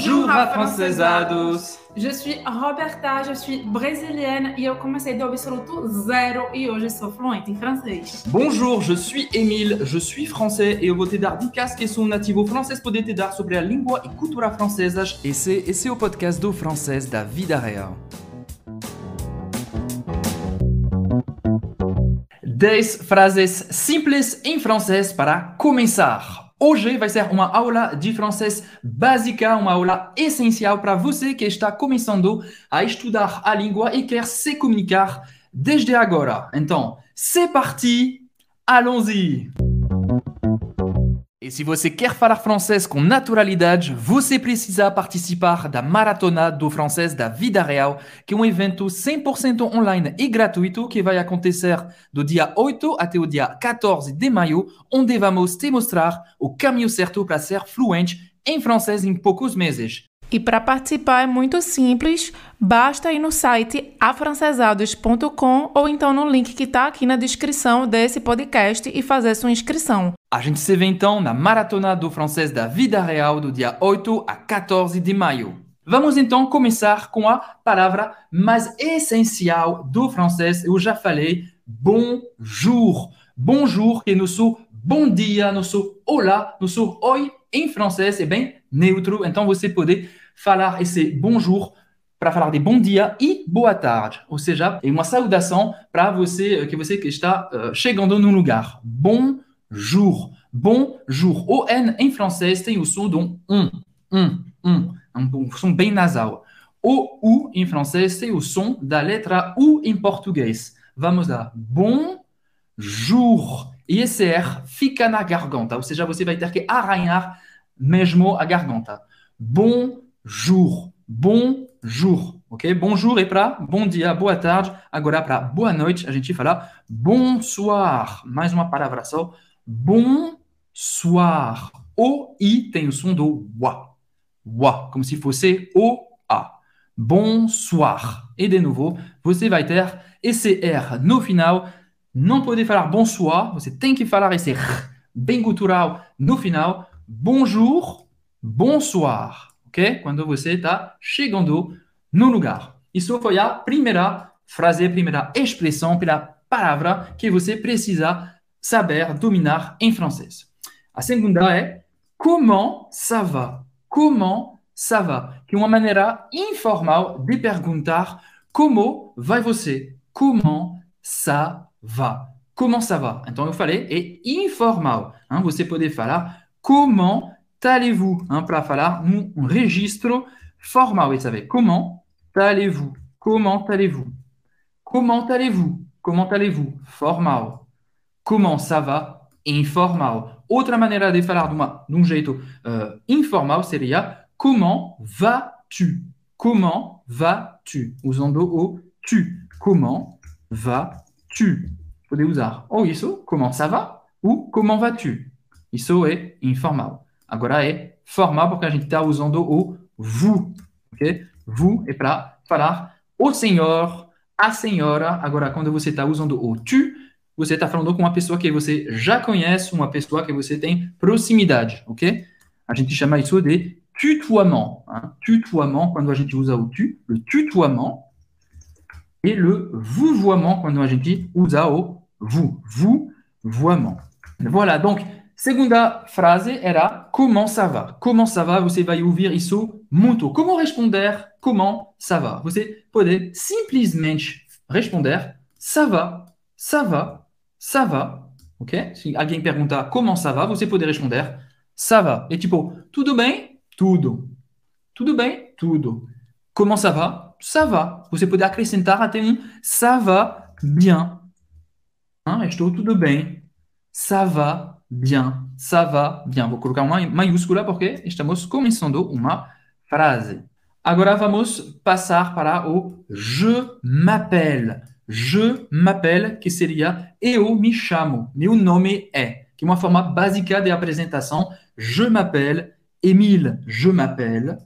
Bonjour, afrancesados! Je suis Roberta, je suis brésilienne e eu comecei do absoluto zero e hoje sou fluente em francês. Bonjour, je suis Émile, je suis français e eu vou te dar dicas que são nativo francês poder te dar sobre a língua e cultura francesas. Esse, esse é o podcast do francês da vida real. 10 frases simples em francês para começar. Hoje vai ser uma aula de francês básica, uma aula essencial para você que está começando a estudar a língua e quer se comunicar desde agora. Então, c'est parti, allons-y! E se você quer falar francês com naturalidade, você precisa participar da Maratona do Francês da Vida Real, que é um evento 100% online e gratuito que vai acontecer do dia 8 até o dia 14 de maio, onde vamos te mostrar o caminho certo para ser fluente em francês em poucos meses. E para participar é muito simples, basta ir no site afrancesados.com ou então no link que está aqui na descrição desse podcast e fazer sua inscrição. A gente se vê então na Maratona do Francês da Vida Real do dia 8 a 14 de maio. Vamos então começar com a palavra mais essencial do francês. Eu já falei bonjour. Bonjour, que nosso bom dia, nosso olá, nosso oi em francês é bem neutro. Então você pode falar esse bonjour para falar de bom dia e boa tarde. Ou seja, é uma saudação para você que você que está uh, chegando num lugar. Bonjour. Bonjour. O N em francês tem o som de um um, um, um, um som bem nasal. O U em francês tem o som da letra U em português. Vamos lá. Bonjour. E esse R fica na garganta, ou seja, você vai ter que arranhar mesmo a garganta. Bonjour jour. Bonjour. Ok? Bonjour é para bom dia, boa tarde. Agora para boa noite, a gente fala bonsoir. Mais uma palavra só. Bonsoir. O I tem o som do wa. Wa, como se fosse o A. Bonsoir. E de novo, você vai ter esse R no final. Não pode falar bonsoir, você tem que falar esse R bem gutural no final. Bonjour, bonsoir ok? Quando você está chegando no lugar. Isso foi a primeira frase, a primeira expressão pela palavra que você precisa saber dominar em francês. A segunda é comment ça va? Comment ça va? Que é uma maneira informal de perguntar como vai você? Comment ça va? Comment ça va? Então eu falei, é informal. Hein? Você pode falar comment allez-vous hein, Para falar num registro formal. Vous savez comment allez-vous Comment allez-vous Comment allez-vous Comment allez-vous Formal. Comment ça va? Informal. Outra maneira de falar de, uma, de um jeito uh, informal comment vas-tu? Comment vas-tu? Usando o tu. Comment vas-tu? Pode usar ou isso, comment ça va, ou comment vas-tu? Isso é informal. Agora é formal porque a gente está usando o vous, ok? Vous é para falar o senhor, a senhora. Agora, quando você está usando o tu, você está falando com uma pessoa que você já conhece, uma pessoa que você tem proximidade, ok? A gente chama isso de tutoiement. Hein? Tutoiement, quando a gente usa o tu, le tutoiement. E le vouvoiement, quando a gente usa o vous, vous, voiement. Voilà, donc Segunda frase era comment ça va? Comment ça va? Você vai ouvir isso muito. Como responder comment ça va? Você pode simplesmente responder ça va, ça va, ça va. Ok? Se alguém perguntar comment ça va, você pode responder ça va. E tipo, tudo bem? Tudo. Tudo bem? Tudo. Comment ça va? Ça va. Você pode acrescentar até um ça va bien. Estou tudo bem. Ça va bien, ça va bien. Vou colocar uma maiúscula porque estamos começando uma frase. Agora vamos passar para o je m'appelle. Je m'appelle, que seria eu me chamo, meu nome é, que é uma forma básica de apresentação. Je m'appelle Emile, je m'appelle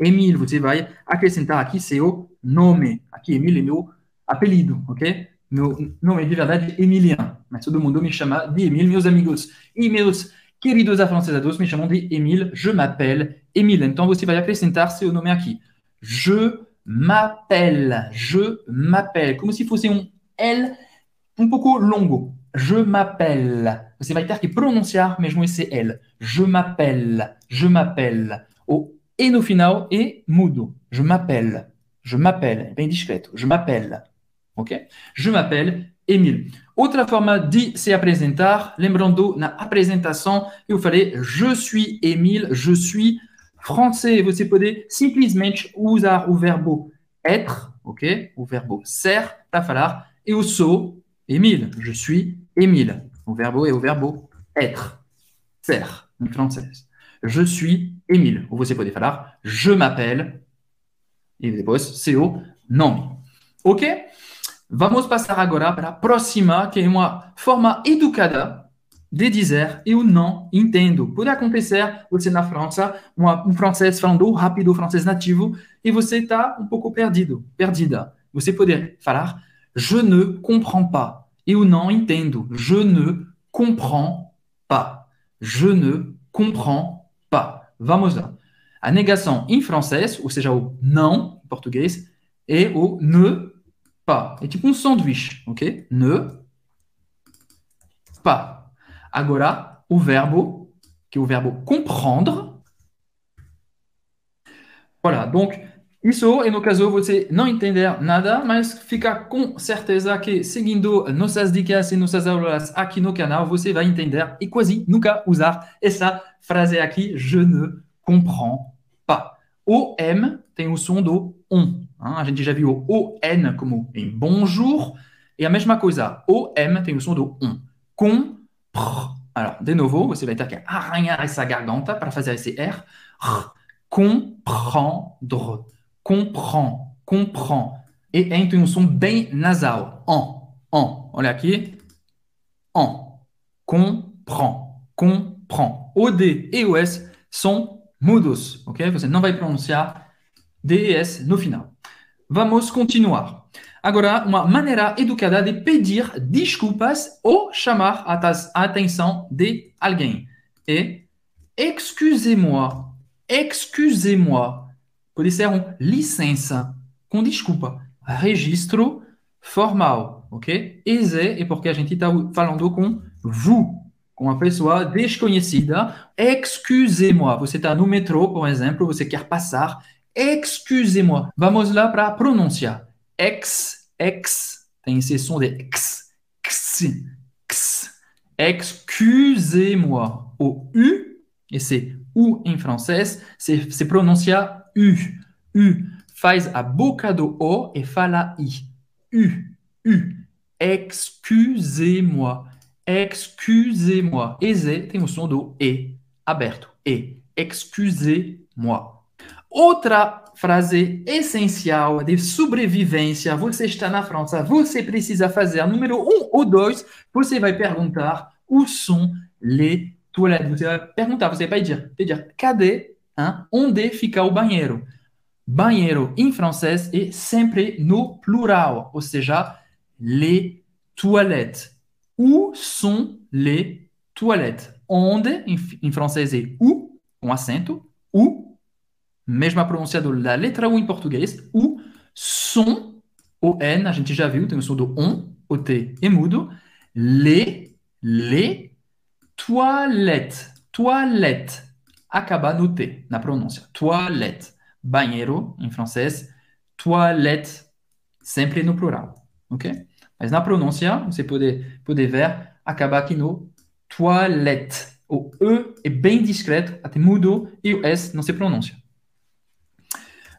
Emile. Você vai acrescentar aqui seu nome. Aqui, Emile é meu apelido, ok? Meu nome de verdade é Emiliano, mas todo mundo me chama de Emile, meus amigos e meus queridos afrancesados, me chamam de Emile, je m'appelle Emile. Então você vai acrescentar seu nome aqui. Je m'appelle, je m'appelle, como se fosse um L um pouco longo. Je m'appelle. Você vai ter que pronunciar mesmo esse L. Je m'appelle, je m'appelle. O E no final é mudo. Je m'appelle, je m'appelle. Bem discreto. Je m'appelle. Ok? Je m'appelle Emile. Outra forma de se apresentar, lembrando na apresentação, eu falei je suis Emile, je suis français. Você pode simplesmente usar o verbo être, ok? O verbo ser para falar eu sou Emile, je suis Emile. O verbo é o verbo être, ser, em francês. Je suis Emile. Ou você pode falar je m'appelle e depois seu nome. Ok? Vamos passar agora para a próxima, que é uma forma educada de dizer eu não entendo. Pode acontecer você na França, uma, um francês falando rápido, francês nativo, e você está um pouco perdido, perdida. Você pode falar je ne comprends pas. Eu não entendo. Je ne comprends pas. Je ne comprends pas. Vamos lá. A negação em francês, ou seja, o não em português, é o ne pas. É tipo um sanduíche, ok? Ne pas. Agora, o verbo, que é o verbo comprendre. Voilà, donc, isso é no caso você não entender nada, mas fica com certeza que seguindo nossas dicas e nossas aulas aqui no canal, você vai entender e quase nunca usar essa frase aqui, je ne comprends pas. O M tem o som do on. A gente já viu o N como em bonjour, e a mesma coisa, o M tem o som do on. Com alors, de nouveau, você vai ter que arranhar essa garganta para fazer esse R. Comprendre. Comprend. Comprend. E entre um som bem nasal. En. En. Olha aqui. En. Comprend. Comprend. O D e o S são mudos. Ok? Você não vai pronunciar D e S no final. Vamos continuar. Agora, uma maneira educada de pedir desculpas ou chamar a atenção de alguém. E excusez-moi, excusez-moi. Pode ser um licença com desculpa. Registro formal, ok? Esse é porque a gente está falando com vous, com uma pessoa desconhecida. Excusez-moi. Você está no metrô, por exemplo, você quer passar. Excusez-moi. Vamos lá para pronunciar. Ex, ex, tem som de x, x, x. Excusez-moi. O U, et c'est U em francês, se pronuncia U. U. Faz a boca do O e fala I. U, U. Excusez-moi. Excusez-moi. Eze tem o som do E aberto. E. Excusez-moi. Outra frase essencial de sobrevivência. Você está na França, você precisa fazer número um ou dois. Você vai perguntar où sont les toilettes. Você vai perguntar, você vai pedir, pedir cadê, hein? onde fica o banheiro? Banheiro em francês é sempre no plural, ou seja, les toilettes. Où sont les toilettes? Onde, em, em francês é où, com acento, mesma pronúncia da letra U em português, o som, o N, a gente já viu, tem o som do on, o T é mudo, le, le, toilette, toilette, acaba no T, na pronúncia, toilette, banheiro, em francês, toilette, sempre no plural, ok? Mas na pronúncia, você pode, pode ver, acaba aqui no toilette. O E é bem discreto, até mudo, e o S não se pronuncia.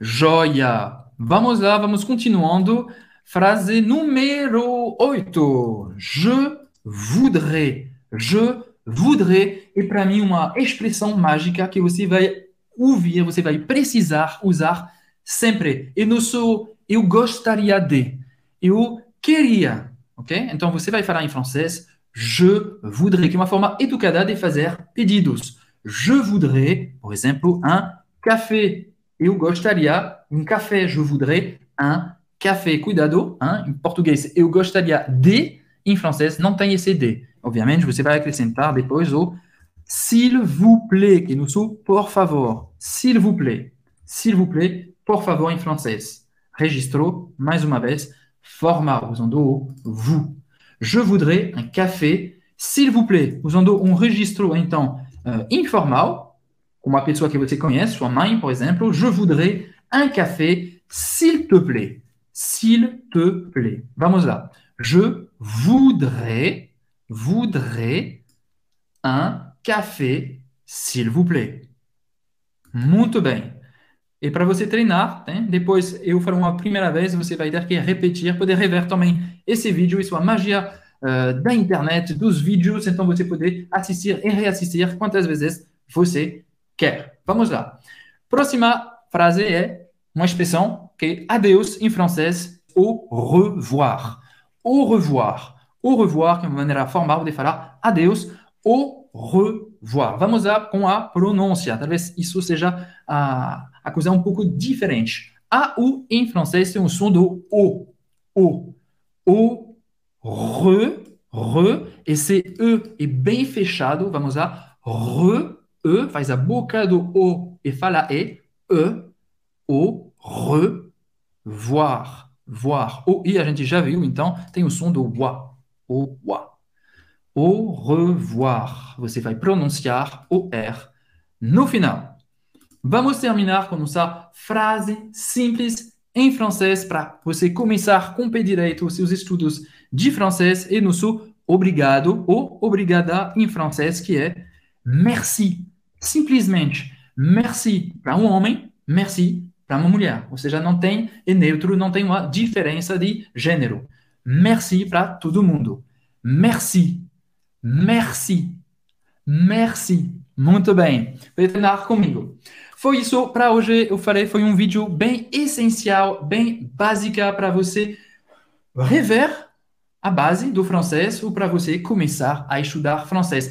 Joia! Vamos lá, vamos continuando. Frase número 8. Je voudrais. Je voudrais é para mim uma expressão mágica que você vai ouvir, você vai precisar usar sempre. E não sou eu gostaria de, eu queria, ok? Então você vai falar em francês je voudrais, que é uma forma educada de fazer pedidos. Je voudrais, por exemplo, un café eu gostaria um café, je voudrais un café. Cuidado, hein? em português, eu gostaria de, em francês não tem esse de. Obviamente, você vai acrescentar depois o s'il vous plaît, que nous sommes por favor, s'il vous plaît, s'il vous plaît, por favor em francês. Registro, mais uma vez, formal, usando o vous. Je voudrais un café, s'il vous plaît, usando um registro, então, uh, informal, com uma pessoa que você conhece, sua mãe, por exemplo. Je voudrais un café, s'il te plaît. S'il te plaît. Vamos lá. Je voudrais, voudrais un café, s'il vous plaît. Muito bem. E para você treinar, né? depois eu farei uma primeira vez, você vai ter que repetir, poder rever também esse vídeo, isso é a magia uh, da internet, dos vídeos, então você poder assistir e reassistir quantas vezes você quer. Vamos lá. Próxima frase é uma expressão que adeus em francês, au revoir. Au revoir. Au revoir, que é uma maneira formal de falar adeus, au revoir. Vamos lá com a pronúncia. Talvez isso seja a, a coisa um pouco diferente. A U em francês tem o som do O. O. O. Re. Re. Esse E é bem fechado. Vamos lá. Re. E. Faz a boca do O e fala E. E. O. Re. Voir. Voir. O I a gente já viu, então tem o som do wa. O wa. Au revoir. Você vai pronunciar o R no final. Vamos terminar com nossa frase simples em francês para você começar com pé direito seus estudos de francês e nosso obrigado ou obrigada em francês, que é merci. Simplesmente merci para um homem, merci para uma mulher. Ou seja, não tem é neutro, não tem uma diferença de gênero. Merci para todo mundo. Merci. Merci. Merci. Muito bem. Vai treinar comigo. Foi isso para hoje. Eu falei, foi um vídeo bem essencial, bem básica para você rever a base do francês ou para você começar a estudar francês.